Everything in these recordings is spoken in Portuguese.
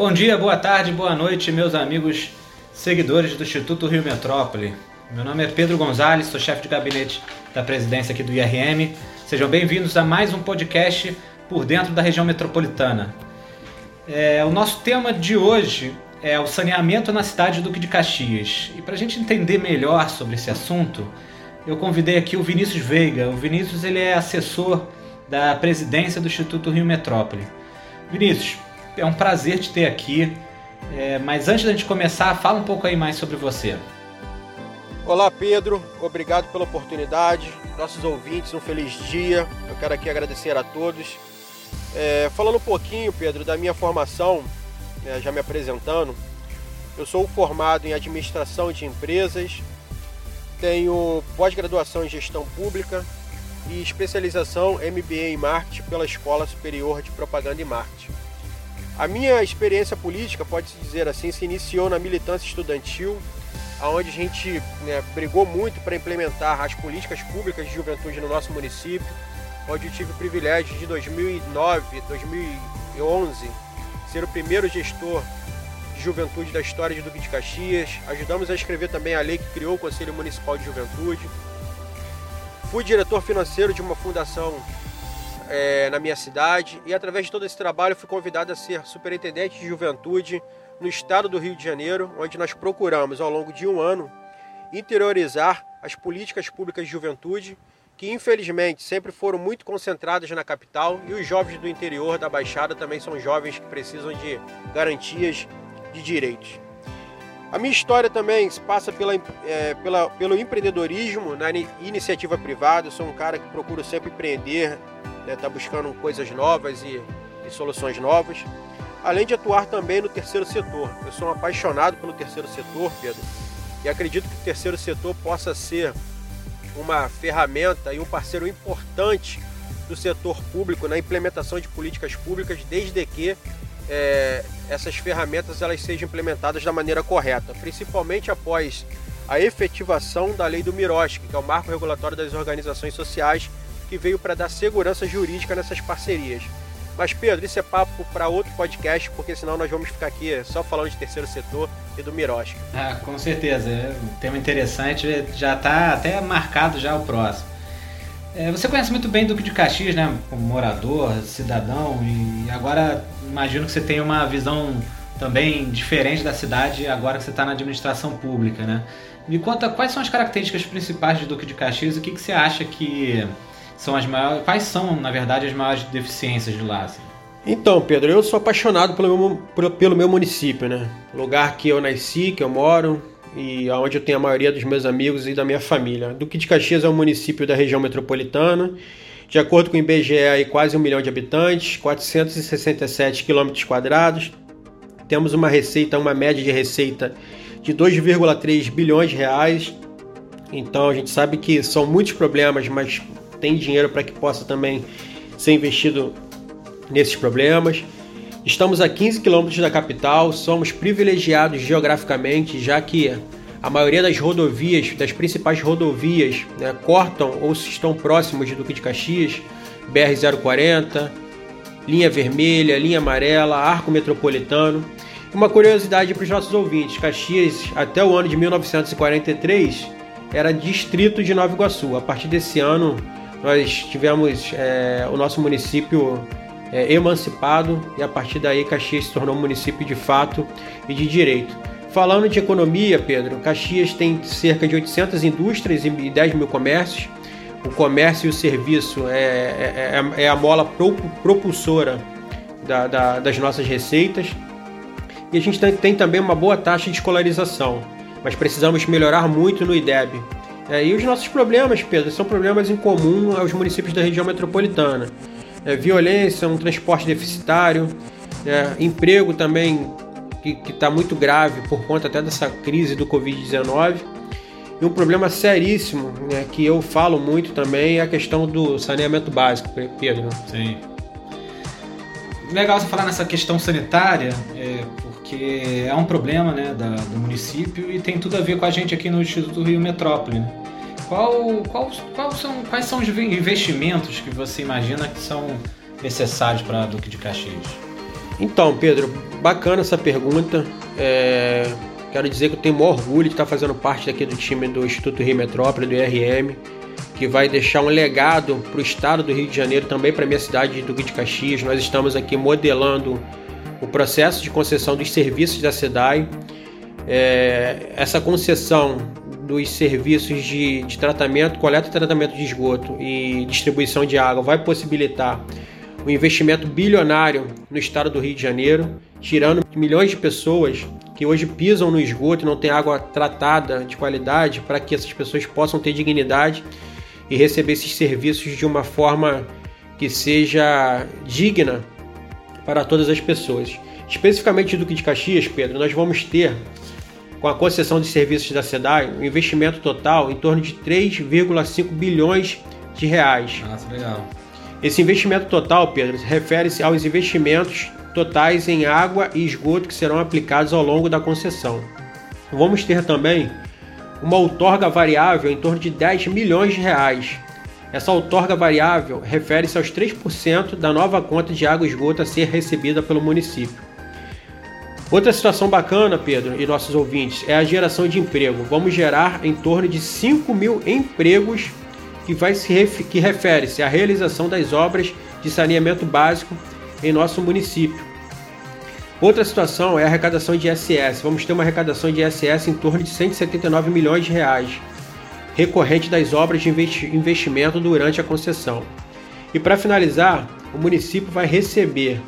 Bom dia, boa tarde, boa noite, meus amigos seguidores do Instituto Rio Metrópole. Meu nome é Pedro Gonzalez, sou chefe de gabinete da presidência aqui do IRM. Sejam bem-vindos a mais um podcast por dentro da região metropolitana. É, o nosso tema de hoje é o saneamento na cidade do Duque de Caxias. E para a gente entender melhor sobre esse assunto, eu convidei aqui o Vinícius Veiga. O Vinícius ele é assessor da presidência do Instituto Rio Metrópole. Vinícius, é um prazer te ter aqui. É, mas antes da gente começar, fala um pouco aí mais sobre você. Olá, Pedro. Obrigado pela oportunidade. Nossos ouvintes, um feliz dia. Eu quero aqui agradecer a todos. É, falando um pouquinho, Pedro, da minha formação, né, já me apresentando, eu sou formado em administração de empresas, tenho pós-graduação em gestão pública e especialização MBA em marketing pela Escola Superior de Propaganda e Marketing. A minha experiência política, pode-se dizer assim, se iniciou na militância estudantil, onde a gente né, brigou muito para implementar as políticas públicas de juventude no nosso município, onde eu tive o privilégio de 2009, 2011 ser o primeiro gestor de juventude da história de Duque de Caxias. Ajudamos a escrever também a lei que criou o Conselho Municipal de Juventude. Fui diretor financeiro de uma fundação é, na minha cidade e através de todo esse trabalho fui convidado a ser superintendente de juventude no estado do Rio de Janeiro, onde nós procuramos ao longo de um ano interiorizar as políticas públicas de juventude que infelizmente sempre foram muito concentradas na capital e os jovens do interior da Baixada também são jovens que precisam de garantias de direitos. A minha história também se passa pela, é, pela, pelo empreendedorismo na iniciativa privada. Eu sou um cara que procura sempre empreender, está né, buscando coisas novas e, e, soluções novas. Além de atuar também no terceiro setor. Eu sou um apaixonado pelo terceiro setor, Pedro, e acredito que o terceiro setor possa ser uma ferramenta e um parceiro importante do setor público na implementação de políticas públicas, desde que é, essas ferramentas elas sejam implementadas da maneira correta, principalmente após a efetivação da lei do Miroski, que é o marco regulatório das organizações sociais, que veio para dar segurança jurídica nessas parcerias. Mas Pedro, isso é papo para outro podcast, porque senão nós vamos ficar aqui só falando de terceiro setor e do Miroski. Ah, com certeza, é um tema interessante, já está até marcado já o próximo. É, você conhece muito bem Duque de Caxias, né? Como morador, cidadão, e agora imagino que você tem uma visão também diferente da cidade agora que você está na administração pública, né? Me conta quais são as características principais de Duque de Caxias o que, que você acha que são as maiores. Quais são, na verdade, as maiores deficiências de lá? Assim? Então, Pedro, eu sou apaixonado pelo meu, pelo meu município, né? Lugar que eu nasci, que eu moro, e onde eu tenho a maioria dos meus amigos e da minha família. Duque de Caxias é um município da região metropolitana. De acordo com o IBGE, aí quase um milhão de habitantes, 467 quilômetros quadrados. Temos uma receita, uma média de receita de 2,3 bilhões de reais. Então a gente sabe que são muitos problemas, mas tem dinheiro para que possa também ser investido nesses problemas. Estamos a 15 quilômetros da capital, somos privilegiados geograficamente, já que a maioria das rodovias, das principais rodovias, né, cortam ou estão próximos de Duque de Caxias, BR-040, linha vermelha, linha amarela, arco metropolitano. Uma curiosidade para os nossos ouvintes: Caxias, até o ano de 1943, era distrito de Nova Iguaçu. A partir desse ano, nós tivemos é, o nosso município é, emancipado e a partir daí Caxias se tornou um município de fato e de direito. Falando de economia, Pedro, Caxias tem cerca de 800 indústrias e 10 mil comércios. O comércio e o serviço é, é, é, é a mola propulsora da, da, das nossas receitas. E a gente tem, tem, também uma boa taxa de escolarização, mas precisamos melhorar muito no IDEB. É, e os nossos problemas, Pedro, são problemas em comum aos municípios da região metropolitana é, violência, um transporte deficitário, é, emprego também que está muito grave por conta até dessa crise do Covid-19. E um problema seríssimo, né, que eu falo muito também, é a questão do saneamento básico, Pedro. Sim. Legal você falar nessa questão sanitária, é, porque é um problema né, da, do município e tem tudo a ver com a gente aqui no Instituto Rio Metrópole. Né? Qual, qual, qual são, quais são os investimentos que você imagina que são necessários para Duque de Caxias? Então, Pedro, bacana essa pergunta. É, quero dizer que eu tenho maior orgulho de estar fazendo parte aqui do time do Instituto Rio Metrópole, do IRM, que vai deixar um legado para o estado do Rio de Janeiro, também para a minha cidade de Duque de Caxias. Nós estamos aqui modelando o processo de concessão dos serviços da SEDAI. É, essa concessão dos serviços de, de tratamento, coleta e tratamento de esgoto e distribuição de água vai possibilitar um investimento bilionário no estado do Rio de Janeiro, tirando milhões de pessoas que hoje pisam no esgoto e não têm água tratada de qualidade para que essas pessoas possam ter dignidade e receber esses serviços de uma forma que seja digna para todas as pessoas. Especificamente do que de Caxias, Pedro, nós vamos ter, com a concessão de serviços da SEDAI, um investimento total em torno de 3,5 bilhões de reais. Nossa, legal. Esse investimento total, Pedro, refere-se aos investimentos totais em água e esgoto que serão aplicados ao longo da concessão. Vamos ter também uma outorga variável em torno de 10 milhões de reais. Essa outorga variável refere-se aos 3% da nova conta de água e esgoto a ser recebida pelo município. Outra situação bacana, Pedro e nossos ouvintes, é a geração de emprego. Vamos gerar em torno de 5 mil empregos que, vai se que refere-se à realização das obras de saneamento básico em nosso município. Outra situação é a arrecadação de ISS. Vamos ter uma arrecadação de ISS em torno de 179 milhões de reais, recorrente das obras de investimento durante a concessão. E para finalizar, o município vai receber,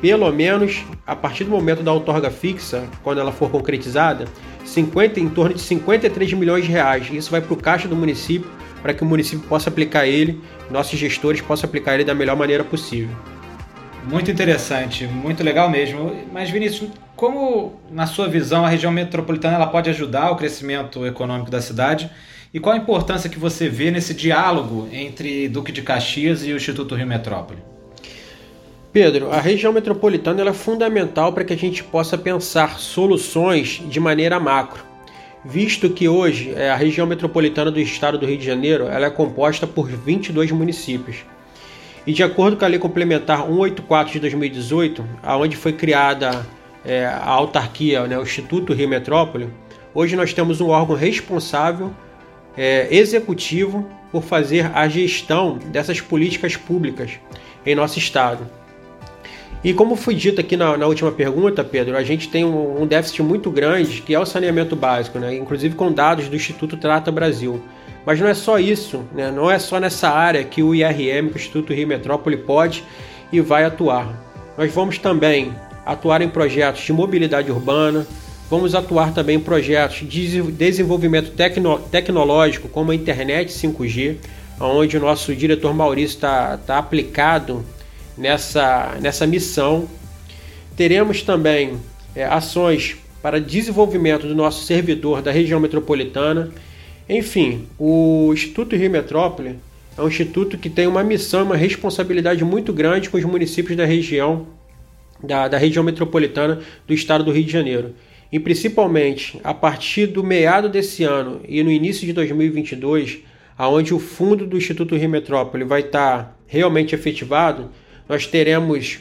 pelo menos a partir do momento da outorga fixa, quando ela for concretizada, 50, em torno de 53 milhões de reais. Isso vai para o caixa do município para que o município possa aplicar ele, nossos gestores possam aplicar ele da melhor maneira possível. Muito interessante, muito legal mesmo. Mas Vinícius, como na sua visão a região metropolitana ela pode ajudar o crescimento econômico da cidade? E qual a importância que você vê nesse diálogo entre Duque de Caxias e o Instituto Rio Metrópole? Pedro, a região metropolitana é fundamental para que a gente possa pensar soluções de maneira macro visto que hoje é, a região metropolitana do estado do Rio de Janeiro ela é composta por 22 municípios. E de acordo com a Lei Complementar 184 de 2018, aonde foi criada é, a autarquia, né, o Instituto Rio Metrópole, hoje nós temos um órgão responsável é, executivo por fazer a gestão dessas políticas públicas em nosso estado. E como foi dito aqui na, na, última pergunta, Pedro, a gente tem um, um, déficit muito grande que é o saneamento básico, né? inclusive com dados do Instituto Trata Brasil. Mas não é só isso, né? não é só nessa área que o IRM, o Instituto Rio Metrópole, pode e vai atuar. Nós vamos também atuar em projetos de mobilidade urbana, vamos atuar também em projetos de desenvolvimento tecno, tecnológico, como a internet 5G, onde o nosso diretor Maurício está tá aplicado nessa, nessa missão. Teremos também é, ações para desenvolvimento do nosso servidor da região metropolitana. Enfim, o Instituto Rio Metrópole é um instituto que tem uma missão, uma responsabilidade muito grande com os municípios da região, da, da região metropolitana do estado do Rio de Janeiro. E principalmente a partir do meado desse ano e no início de 2022, aonde o fundo do Instituto Rio Metrópole vai estar realmente efetivado, nós teremos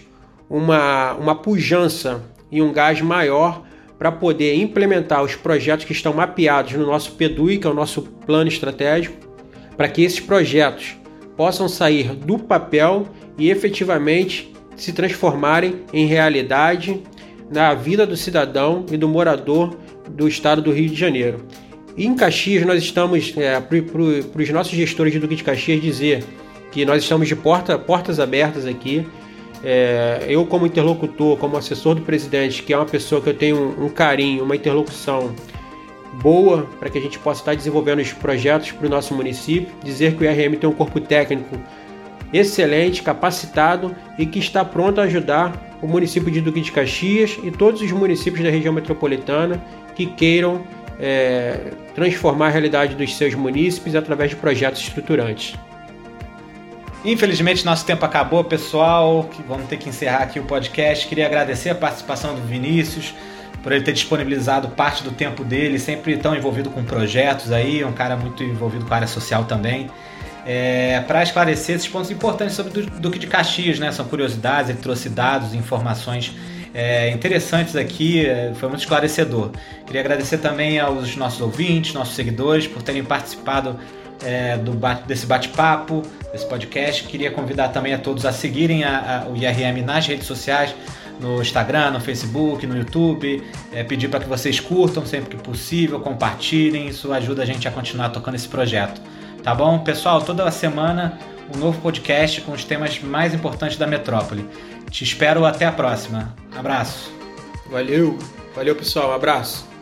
uma, uma pujança e um gás maior para poder implementar os projetos que estão mapeados no nosso PEDUI, que é o nosso plano estratégico, para que esses projetos possam sair do papel e efetivamente se transformarem em realidade na vida do cidadão e do morador do estado do Rio de Janeiro. E em Caxias, nós estamos, é, para os nossos gestores do Duque de Caxias, dizer que nós estamos de porta, portas abertas aqui. É, eu, como interlocutor, como assessor do presidente, que é uma pessoa que eu tenho um, um carinho, uma interlocução boa para que a gente possa estar desenvolvendo os projetos para o nosso município, dizer que o IRM tem um corpo técnico excelente, capacitado e que está pronto a ajudar o município de Duque de Caxias e todos os municípios da região metropolitana que queiram é, transformar a realidade dos seus munícipes através de projetos estruturantes. Infelizmente, nosso tempo acabou, pessoal. Vamos ter que encerrar aqui o podcast. Queria agradecer a participação do Vinícius por ele ter disponibilizado parte do tempo dele, sempre tão envolvido com projetos aí, um cara muito envolvido com a área social também. É, para esclarecer esses pontos importantes sobre o Duque de Caxias, né? São curiosidades, ele trouxe dados, informações é, interessantes aqui, é, foi muito esclarecedor. Queria agradecer também aos nossos ouvintes, nossos seguidores, por terem participado é, do desse bate-papo, desse podcast. Queria convidar também a todos a seguirem a, a, o IRM nas redes sociais, no Instagram, no Facebook, no YouTube. É, pedir para que vocês curtam sempre que possível, compartilhem, isso ajuda a gente a continuar tocando esse projeto. Tá bom? Pessoal, toda semana um novo podcast com os temas mais importantes da metrópole. Te espero até a próxima. Abraço. Valeu. Valeu, pessoal. Abraço.